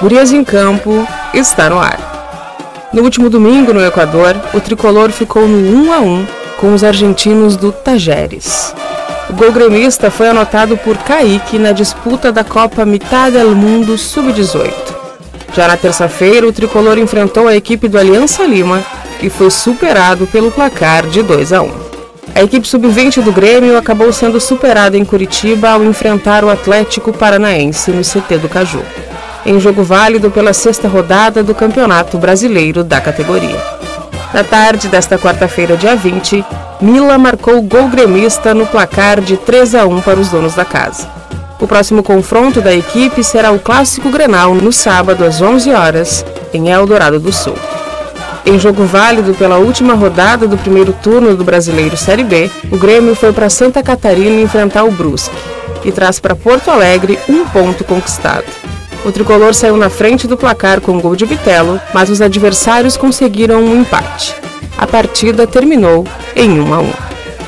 Gurias em Campo está no ar. No último domingo, no Equador, o tricolor ficou no 1 a 1 com os argentinos do Tajeres. O gol gremista foi anotado por Kaique na disputa da Copa Mitad del Mundo Sub-18. Já na terça-feira, o tricolor enfrentou a equipe do Aliança Lima e foi superado pelo placar de 2 a 1. A equipe sub-20 do Grêmio acabou sendo superada em Curitiba ao enfrentar o Atlético Paranaense no CT do Caju em jogo válido pela sexta rodada do Campeonato Brasileiro da categoria. Na tarde desta quarta-feira, dia 20, Mila marcou gol gremista no placar de 3 a 1 para os donos da casa. O próximo confronto da equipe será o Clássico Grenal no sábado às 11 horas, em Eldorado do Sul. Em jogo válido pela última rodada do primeiro turno do Brasileiro Série B, o Grêmio foi para Santa Catarina enfrentar o Brusque e traz para Porto Alegre um ponto conquistado. O tricolor saiu na frente do placar com um gol de Bitelo, mas os adversários conseguiram um empate. A partida terminou em 1 a 1.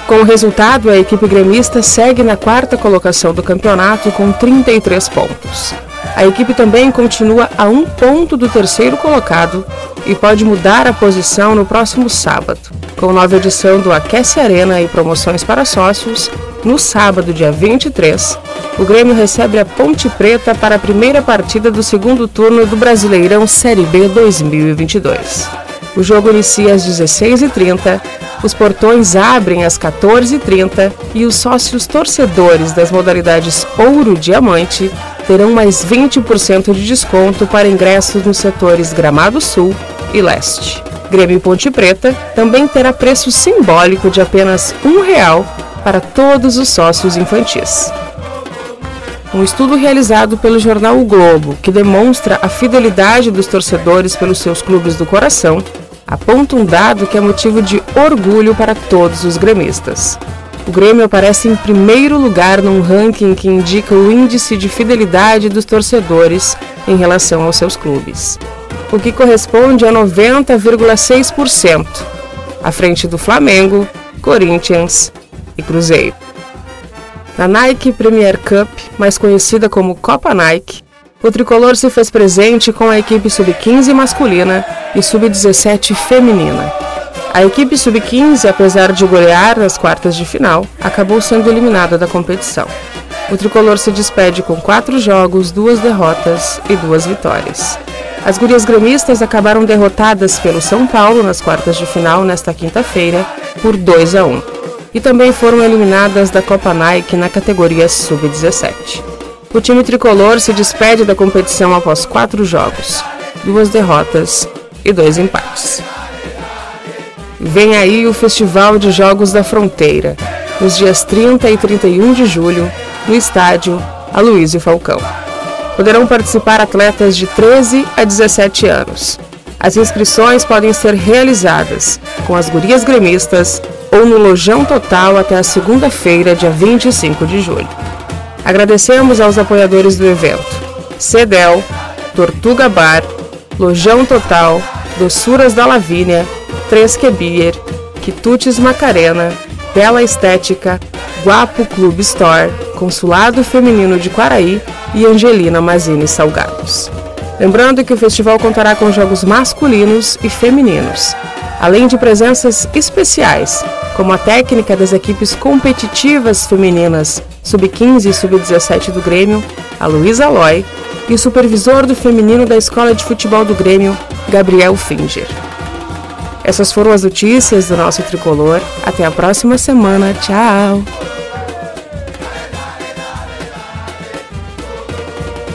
Com o resultado, a equipe gremista segue na quarta colocação do campeonato com 33 pontos. A equipe também continua a um ponto do terceiro colocado e pode mudar a posição no próximo sábado. Com nova edição do Aquece Arena e promoções para sócios, no sábado, dia 23, o Grêmio recebe a Ponte Preta para a primeira partida do segundo turno do Brasileirão Série B 2022. O jogo inicia às 16h30, os portões abrem às 14h30 e os sócios torcedores das modalidades Ouro Diamante terão mais 20% de desconto para ingressos nos setores Gramado Sul e Leste. Grêmio Ponte Preta também terá preço simbólico de apenas um real para todos os sócios infantis. Um estudo realizado pelo jornal O Globo, que demonstra a fidelidade dos torcedores pelos seus clubes do coração, aponta um dado que é motivo de orgulho para todos os gremistas. O Grêmio aparece em primeiro lugar num ranking que indica o índice de fidelidade dos torcedores em relação aos seus clubes, o que corresponde a 90,6%, à frente do Flamengo, Corinthians e Cruzeiro. Na Nike Premier Cup, mais conhecida como Copa Nike, o tricolor se fez presente com a equipe sub-15 masculina e sub-17 feminina. A equipe sub-15, apesar de golear nas quartas de final, acabou sendo eliminada da competição. O tricolor se despede com quatro jogos, duas derrotas e duas vitórias. As gurias gremistas acabaram derrotadas pelo São Paulo nas quartas de final nesta quinta-feira por 2 a 1 e também foram eliminadas da Copa Nike na categoria Sub-17. O time tricolor se despede da competição após quatro jogos, duas derrotas e dois empates. Vem aí o Festival de Jogos da Fronteira, nos dias 30 e 31 de julho, no estádio Aloysio Falcão. Poderão participar atletas de 13 a 17 anos. As inscrições podem ser realizadas com as gurias gremistas ou no Lojão Total até a segunda-feira, dia 25 de julho. Agradecemos aos apoiadores do evento: Cedel, Tortuga Bar, Lojão Total, Doçuras da Lavínia, Tresque Beer, Quitutes Macarena, Bela Estética, Guapo Clube Store, Consulado Feminino de Quaraí e Angelina Mazini Salgados. Lembrando que o festival contará com jogos masculinos e femininos, além de presenças especiais, como a técnica das equipes competitivas femininas Sub-15 e Sub-17 do Grêmio, a Luísa Aloy, e o supervisor do feminino da Escola de Futebol do Grêmio, Gabriel Finger. Essas foram as notícias do nosso tricolor. Até a próxima semana. Tchau!